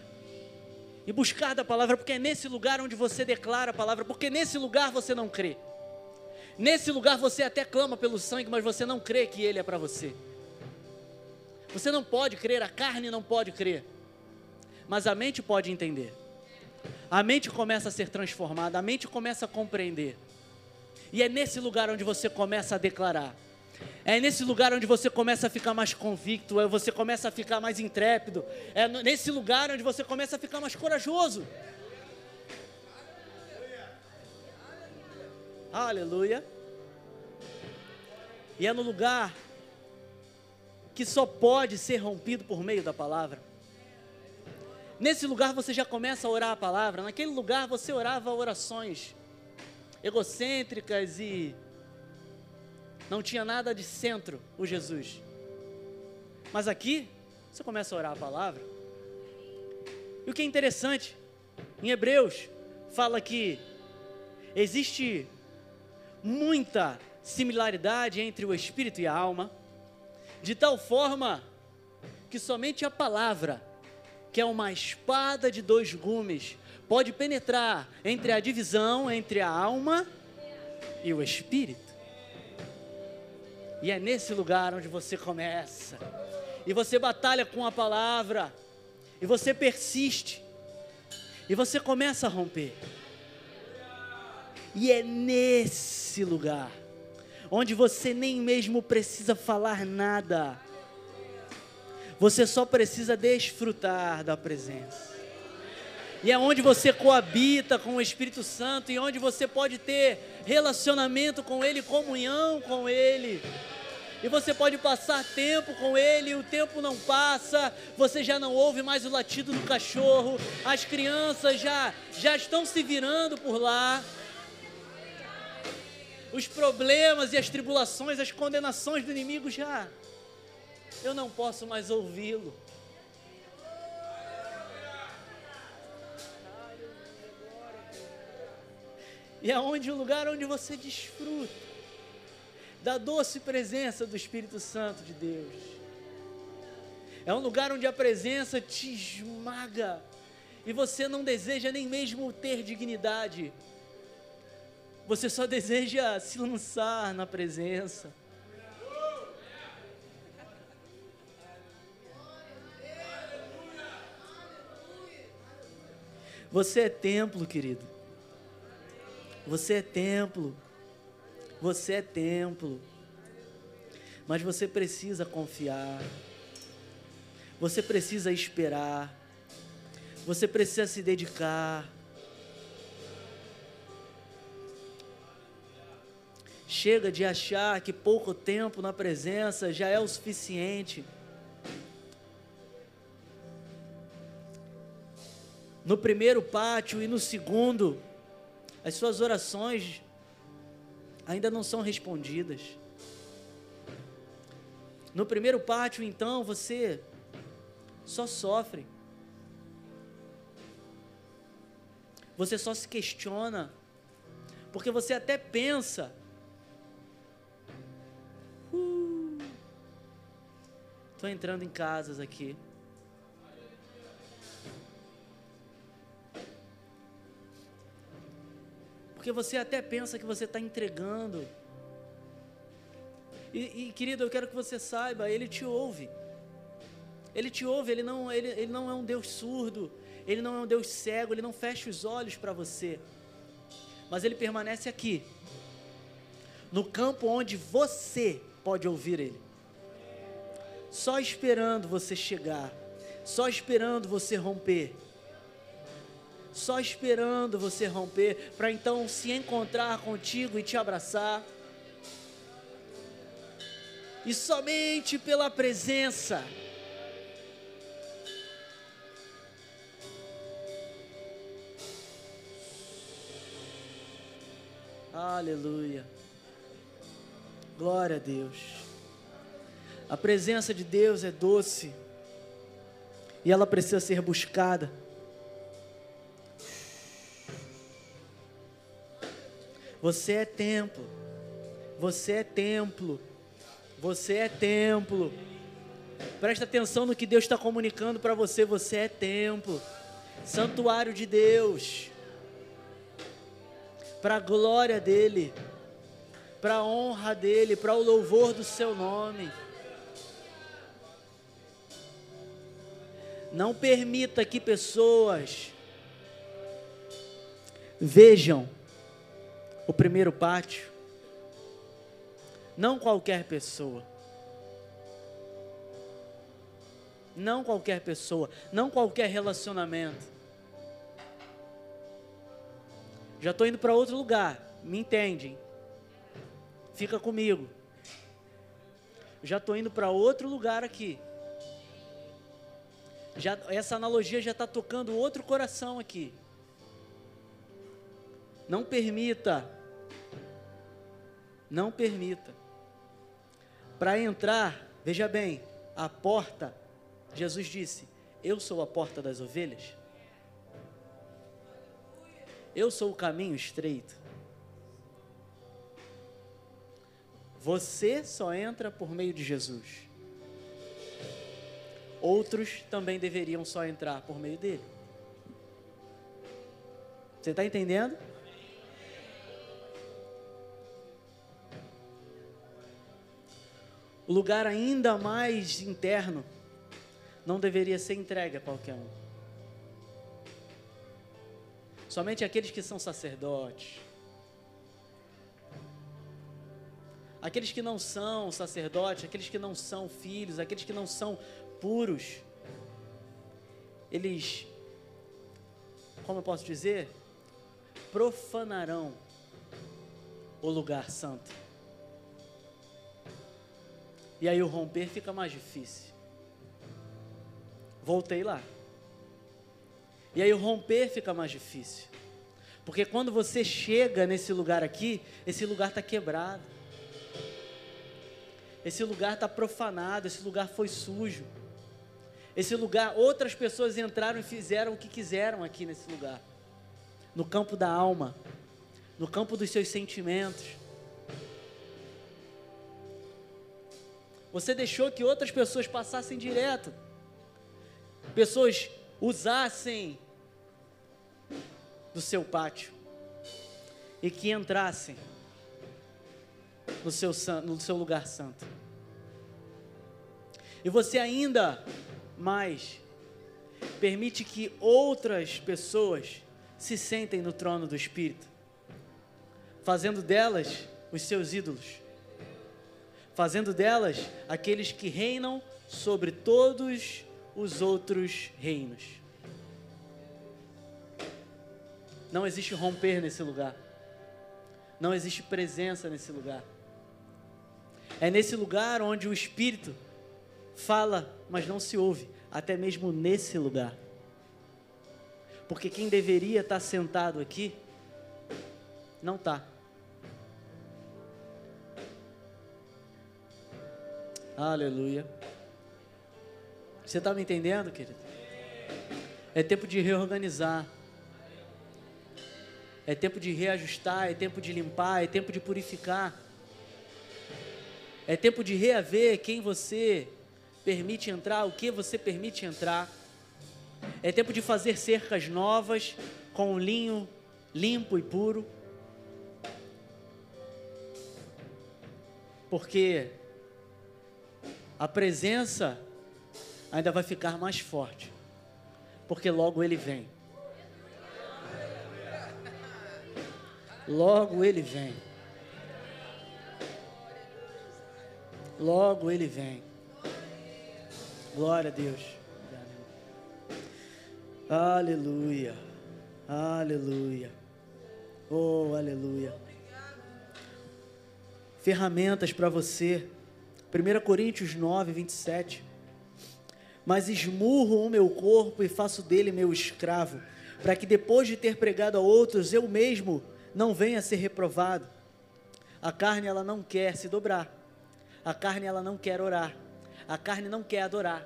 e buscar da palavra, porque é nesse lugar onde você declara a palavra, porque nesse lugar você não crê. Nesse lugar você até clama pelo sangue, mas você não crê que ele é para você. Você não pode crer, a carne não pode crer, mas a mente pode entender. A mente começa a ser transformada, a mente começa a compreender. E é nesse lugar onde você começa a declarar. É nesse lugar onde você começa a ficar mais convicto, é você começa a ficar mais intrépido, é nesse lugar onde você começa a ficar mais corajoso. Aleluia. E é no lugar que só pode ser rompido por meio da palavra. Nesse lugar você já começa a orar a palavra, naquele lugar você orava orações egocêntricas e não tinha nada de centro o Jesus. Mas aqui, você começa a orar a palavra. E o que é interessante, em Hebreus, fala que existe muita similaridade entre o espírito e a alma, de tal forma que somente a palavra, que é uma espada de dois gumes, pode penetrar entre a divisão entre a alma e o espírito. E é nesse lugar onde você começa. E você batalha com a palavra. E você persiste. E você começa a romper. E é nesse lugar onde você nem mesmo precisa falar nada. Você só precisa desfrutar da presença. E é onde você coabita com o Espírito Santo e onde você pode ter relacionamento com Ele, comunhão com Ele. E você pode passar tempo com Ele, o tempo não passa, você já não ouve mais o latido do cachorro, as crianças já, já estão se virando por lá. Os problemas e as tribulações, as condenações do inimigo já. Eu não posso mais ouvi-lo. E é onde o lugar onde você desfruta da doce presença do Espírito Santo de Deus. É um lugar onde a presença te esmaga e você não deseja nem mesmo ter dignidade. Você só deseja se lançar na presença. Você é templo, querido. Você é templo. Você é templo. Mas você precisa confiar. Você precisa esperar. Você precisa se dedicar. Chega de achar que pouco tempo na presença já é o suficiente. No primeiro pátio e no segundo, as suas orações ainda não são respondidas. No primeiro pátio, então, você só sofre. Você só se questiona. Porque você até pensa. Estou uh, entrando em casas aqui. Porque você até pensa que você está entregando. E, e, querido, eu quero que você saiba, Ele te ouve. Ele te ouve, ele não, ele, ele não é um Deus surdo, Ele não é um Deus cego, Ele não fecha os olhos para você. Mas Ele permanece aqui, no campo onde você pode ouvir Ele. Só esperando você chegar, só esperando você romper, só esperando você romper, para então se encontrar contigo e te abraçar. E somente pela presença, Aleluia. Glória a Deus. A presença de Deus é doce e ela precisa ser buscada. Você é templo. Você é templo. Você é templo. Presta atenção no que Deus está comunicando para você. Você é templo. Santuário de Deus para a glória dEle, para a honra dEle, para o louvor do Seu nome. Não permita que pessoas vejam o primeiro pátio. Não qualquer pessoa. Não qualquer pessoa, não qualquer relacionamento. Já estou indo para outro lugar. Me entendem? Fica comigo. Já estou indo para outro lugar aqui. Já, essa analogia já está tocando outro coração aqui. Não permita. Não permita. Para entrar, veja bem, a porta, Jesus disse: Eu sou a porta das ovelhas. Eu sou o caminho estreito. Você só entra por meio de Jesus. Outros também deveriam só entrar por meio dele. Você está entendendo? O lugar ainda mais interno não deveria ser entregue a qualquer um. Somente aqueles que são sacerdotes. Aqueles que não são sacerdotes, aqueles que não são filhos, aqueles que não são puros, eles, como eu posso dizer, profanarão o lugar santo. E aí o romper fica mais difícil. Voltei lá. E aí o romper fica mais difícil. Porque quando você chega nesse lugar aqui, esse lugar está quebrado. Esse lugar está profanado, esse lugar foi sujo. Esse lugar, outras pessoas entraram e fizeram o que quiseram aqui nesse lugar. No campo da alma, no campo dos seus sentimentos. Você deixou que outras pessoas passassem direto. Pessoas usassem do seu pátio e que entrassem no seu, no seu lugar santo. E você ainda mais permite que outras pessoas se sentem no trono do Espírito, fazendo delas os seus ídolos, fazendo delas aqueles que reinam sobre todos os outros reinos. Não existe romper nesse lugar. Não existe presença nesse lugar. É nesse lugar onde o Espírito fala, mas não se ouve, até mesmo nesse lugar. Porque quem deveria estar sentado aqui, não está. Aleluia. Você está me entendendo, querido? É tempo de reorganizar. É tempo de reajustar, é tempo de limpar, é tempo de purificar. É tempo de reaver quem você permite entrar, o que você permite entrar. É tempo de fazer cercas novas com linho limpo e puro. Porque a presença ainda vai ficar mais forte, porque logo ele vem. Logo ele vem. logo ele vem. Glória a Deus. Aleluia. Aleluia. Oh, aleluia. Ferramentas para você. 1 Coríntios 9, 27. Mas esmurro o meu corpo e faço dele meu escravo, para que depois de ter pregado a outros, eu mesmo não venha a ser reprovado. A carne ela não quer se dobrar. A carne ela não quer orar. A carne não quer adorar.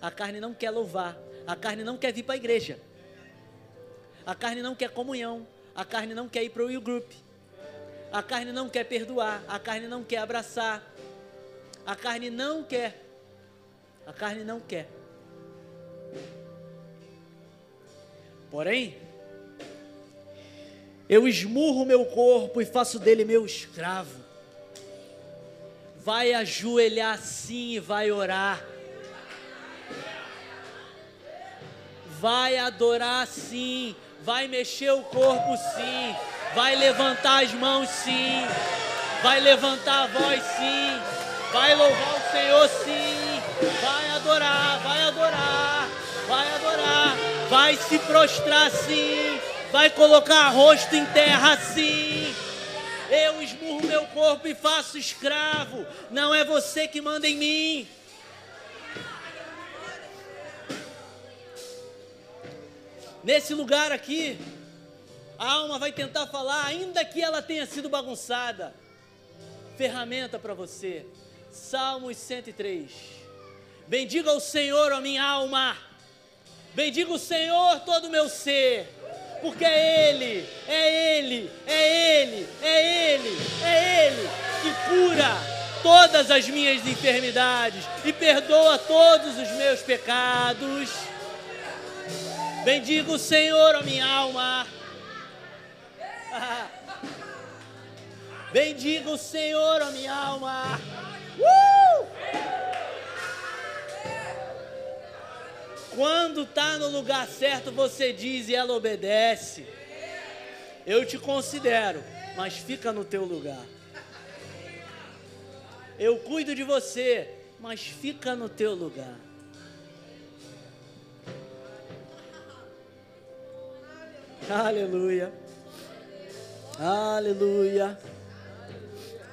A carne não quer louvar. A carne não quer vir para a igreja. A carne não quer comunhão. A carne não quer ir para o group. A carne não quer perdoar. A carne não quer abraçar. A carne não quer. A carne não quer. Porém, eu esmurro meu corpo e faço dele meu escravo. Vai ajoelhar sim e vai orar. Vai adorar sim, vai mexer o corpo sim, vai levantar as mãos sim, vai levantar a voz sim, vai louvar o Senhor sim, vai adorar, vai adorar, vai adorar, vai se prostrar sim vai colocar rosto em terra assim. Eu esmurro meu corpo e faço escravo. Não é você que manda em mim. Nesse lugar aqui, a alma vai tentar falar, ainda que ela tenha sido bagunçada. Ferramenta para você. Salmos 103. Bendiga o Senhor, a minha alma. Bendiga o Senhor, todo o meu ser porque é Ele, é Ele, é Ele, é Ele, é Ele que cura todas as minhas enfermidades e perdoa todos os meus pecados. Bendiga o Senhor, a minha alma. Bendiga o Senhor, a minha alma. Quando está no lugar certo, você diz e ela obedece. Eu te considero, mas fica no teu lugar. Eu cuido de você, mas fica no teu lugar. Aleluia. Aleluia.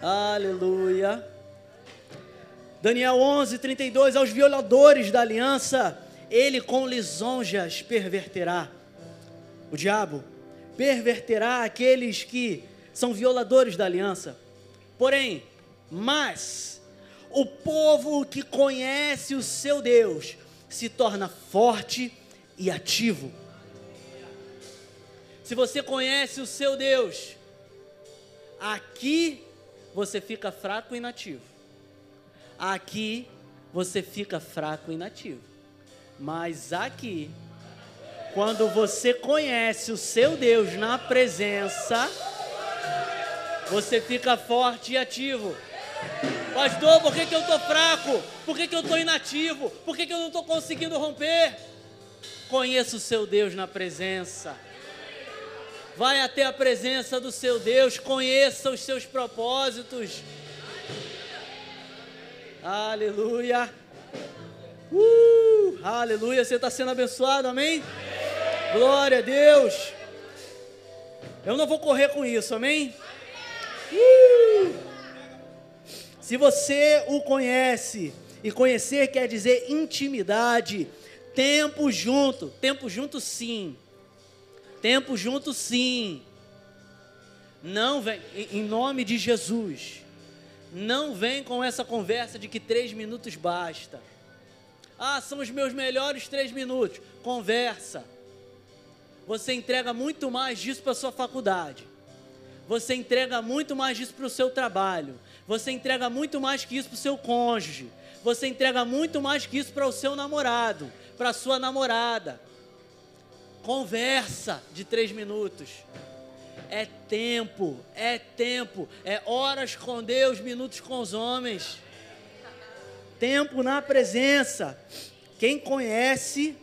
Aleluia. Daniel 11, 32. Aos violadores da aliança ele com lisonjas perverterá. O diabo perverterá aqueles que são violadores da aliança. Porém, mas o povo que conhece o seu Deus se torna forte e ativo. Se você conhece o seu Deus, aqui você fica fraco e inativo. Aqui você fica fraco e inativo. Mas aqui, quando você conhece o seu Deus na presença, você fica forte e ativo. Pastor, por que, que eu estou fraco? Por que, que eu estou inativo? Por que, que eu não estou conseguindo romper? Conheça o seu Deus na presença. Vai até a presença do seu Deus, conheça os seus propósitos. Aleluia. Uh, aleluia, você está sendo abençoado, amém? Glória a Deus. Eu não vou correr com isso, amém? Uh, se você o conhece, e conhecer quer dizer intimidade, tempo junto, tempo junto sim, tempo junto sim. Não vem, em nome de Jesus, não vem com essa conversa de que três minutos basta. Ah, são os meus melhores três minutos. Conversa. Você entrega muito mais disso para a sua faculdade. Você entrega muito mais disso para o seu trabalho. Você entrega muito mais que isso para o seu cônjuge. Você entrega muito mais que isso para o seu namorado, para a sua namorada. Conversa de três minutos. É tempo, é tempo, é horas com Deus, minutos com os homens tempo na presença. Quem conhece,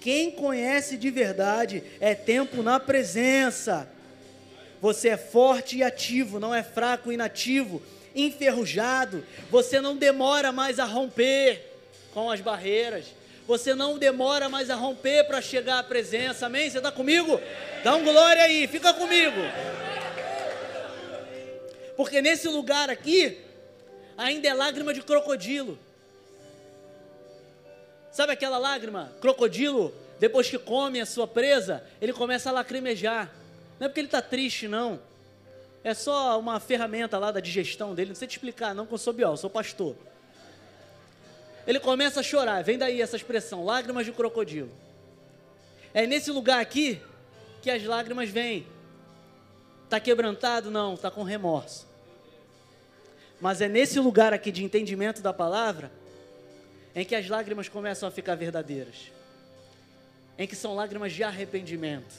quem conhece de verdade, é tempo na presença. Você é forte e ativo, não é fraco e inativo. enferrujado, você não demora mais a romper com as barreiras. Você não demora mais a romper para chegar à presença. Amém? Você está comigo? Dá um glória aí, fica comigo. Porque nesse lugar aqui ainda é lágrima de crocodilo. Sabe aquela lágrima? Crocodilo, depois que come a sua presa, ele começa a lacrimejar. Não é porque ele está triste, não. É só uma ferramenta lá da digestão dele. Não sei te explicar, não, que eu sou biólogo, sou pastor. Ele começa a chorar, vem daí essa expressão, lágrimas de crocodilo. É nesse lugar aqui que as lágrimas vêm. Está quebrantado? Não, está com remorso. Mas é nesse lugar aqui de entendimento da palavra em que as lágrimas começam a ficar verdadeiras. Em que são lágrimas de arrependimento.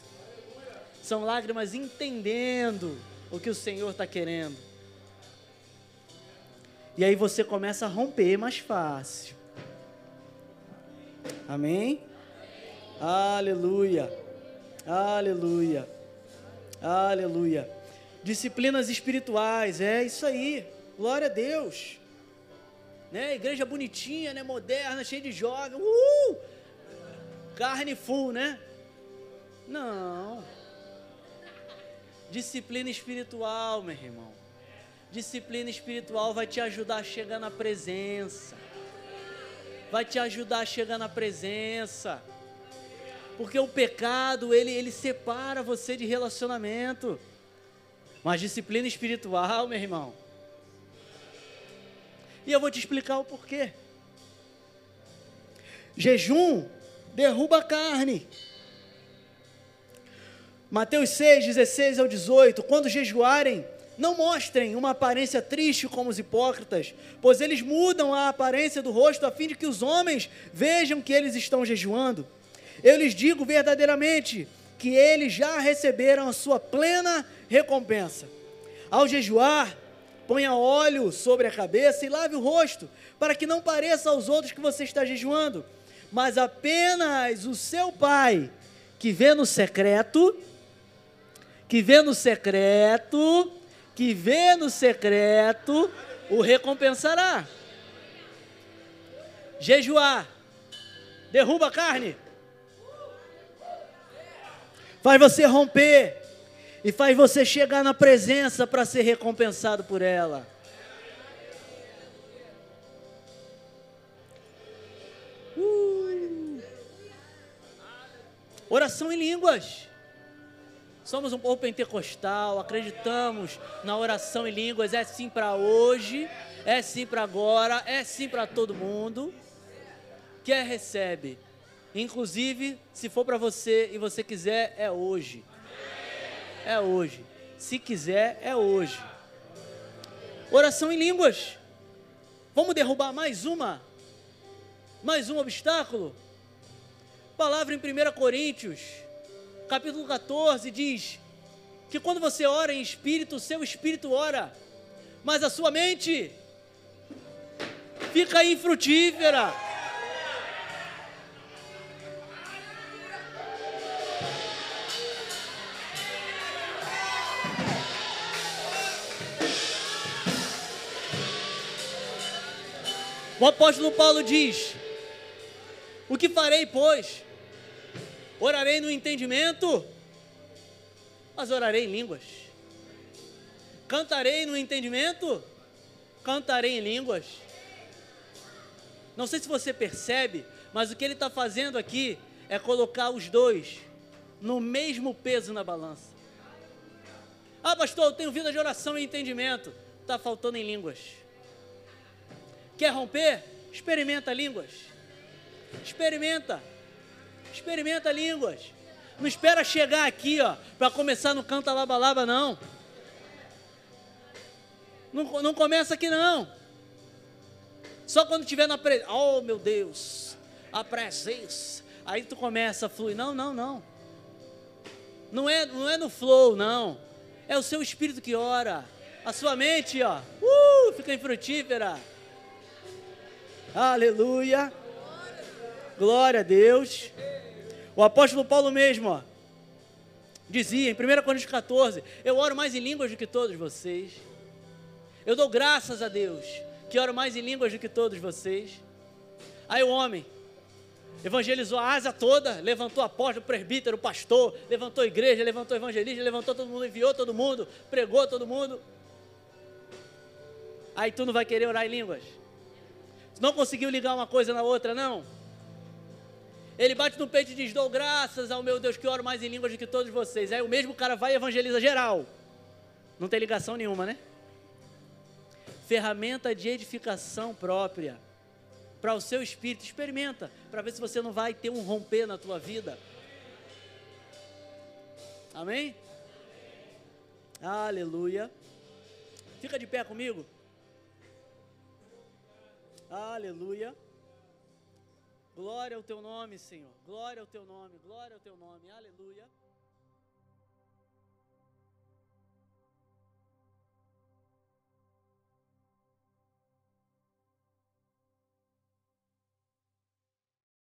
São lágrimas entendendo o que o Senhor está querendo. E aí você começa a romper mais fácil. Amém? Aleluia. Aleluia. Aleluia. Disciplinas espirituais, é isso aí. Glória a Deus. Né? Igreja bonitinha, né? Moderna, cheia de jovens. Uh! Carne full, né? Não. Disciplina espiritual, meu irmão. Disciplina espiritual vai te ajudar a chegar na presença. Vai te ajudar a chegar na presença. Porque o pecado, ele, ele separa você de relacionamento. Mas disciplina espiritual, meu irmão. E eu vou te explicar o porquê. Jejum derruba a carne. Mateus 6, 16 ao 18. Quando jejuarem, não mostrem uma aparência triste como os hipócritas, pois eles mudam a aparência do rosto a fim de que os homens vejam que eles estão jejuando. Eu lhes digo verdadeiramente que eles já receberam a sua plena recompensa. Ao jejuar, ponha óleo sobre a cabeça e lave o rosto, para que não pareça aos outros que você está jejuando, mas apenas o seu pai, que vê no secreto, que vê no secreto, que vê no secreto, o recompensará. Jejuar, derruba a carne, faz você romper, e faz você chegar na presença para ser recompensado por ela. Uh. Oração em línguas. Somos um povo pentecostal, acreditamos na oração em línguas, é sim para hoje, é sim para agora, é sim para todo mundo. Quer recebe. Inclusive, se for para você e você quiser, é hoje. É hoje. Se quiser, é hoje. Oração em línguas. Vamos derrubar mais uma? Mais um obstáculo? Palavra em 1 Coríntios capítulo 14 diz que quando você ora em espírito, seu espírito ora, mas a sua mente fica infrutífera. O apóstolo Paulo diz: O que farei, pois? Orarei no entendimento, mas orarei em línguas. Cantarei no entendimento, cantarei em línguas. Não sei se você percebe, mas o que ele está fazendo aqui é colocar os dois no mesmo peso na balança. Ah, pastor, eu tenho vida de oração e entendimento. Está faltando em línguas. Quer romper? Experimenta línguas. Experimenta. Experimenta línguas. Não espera chegar aqui, ó, para começar no canta laba laba não. não. Não começa aqui não. Só quando tiver na presença. Oh, meu Deus, a presença. Aí tu começa a fluir. Não, não, não. Não é, não é no flow, não. É o seu espírito que ora. A sua mente, ó, uh, fica infrutífera. Aleluia. Glória a Deus. O apóstolo Paulo mesmo, ó, dizia em 1 Coríntios 14: Eu oro mais em línguas do que todos vocês. Eu dou graças a Deus, que oro mais em línguas do que todos vocês. Aí o homem evangelizou a asa toda, levantou apóstolo, presbítero, pastor, levantou igreja, levantou evangelista, levantou todo mundo, enviou todo mundo, pregou todo mundo. Aí tu não vai querer orar em línguas? Não conseguiu ligar uma coisa na outra, não? Ele bate no peito e diz: Dou graças ao meu Deus que oro mais em línguas do que todos vocês. Aí o mesmo cara vai e evangeliza geral. Não tem ligação nenhuma, né? Ferramenta de edificação própria para o seu espírito. Experimenta para ver se você não vai ter um romper na tua vida. Amém? Aleluia. Fica de pé comigo. Aleluia. Glória ao teu nome, Senhor. Glória ao teu nome. Glória ao teu nome. Aleluia.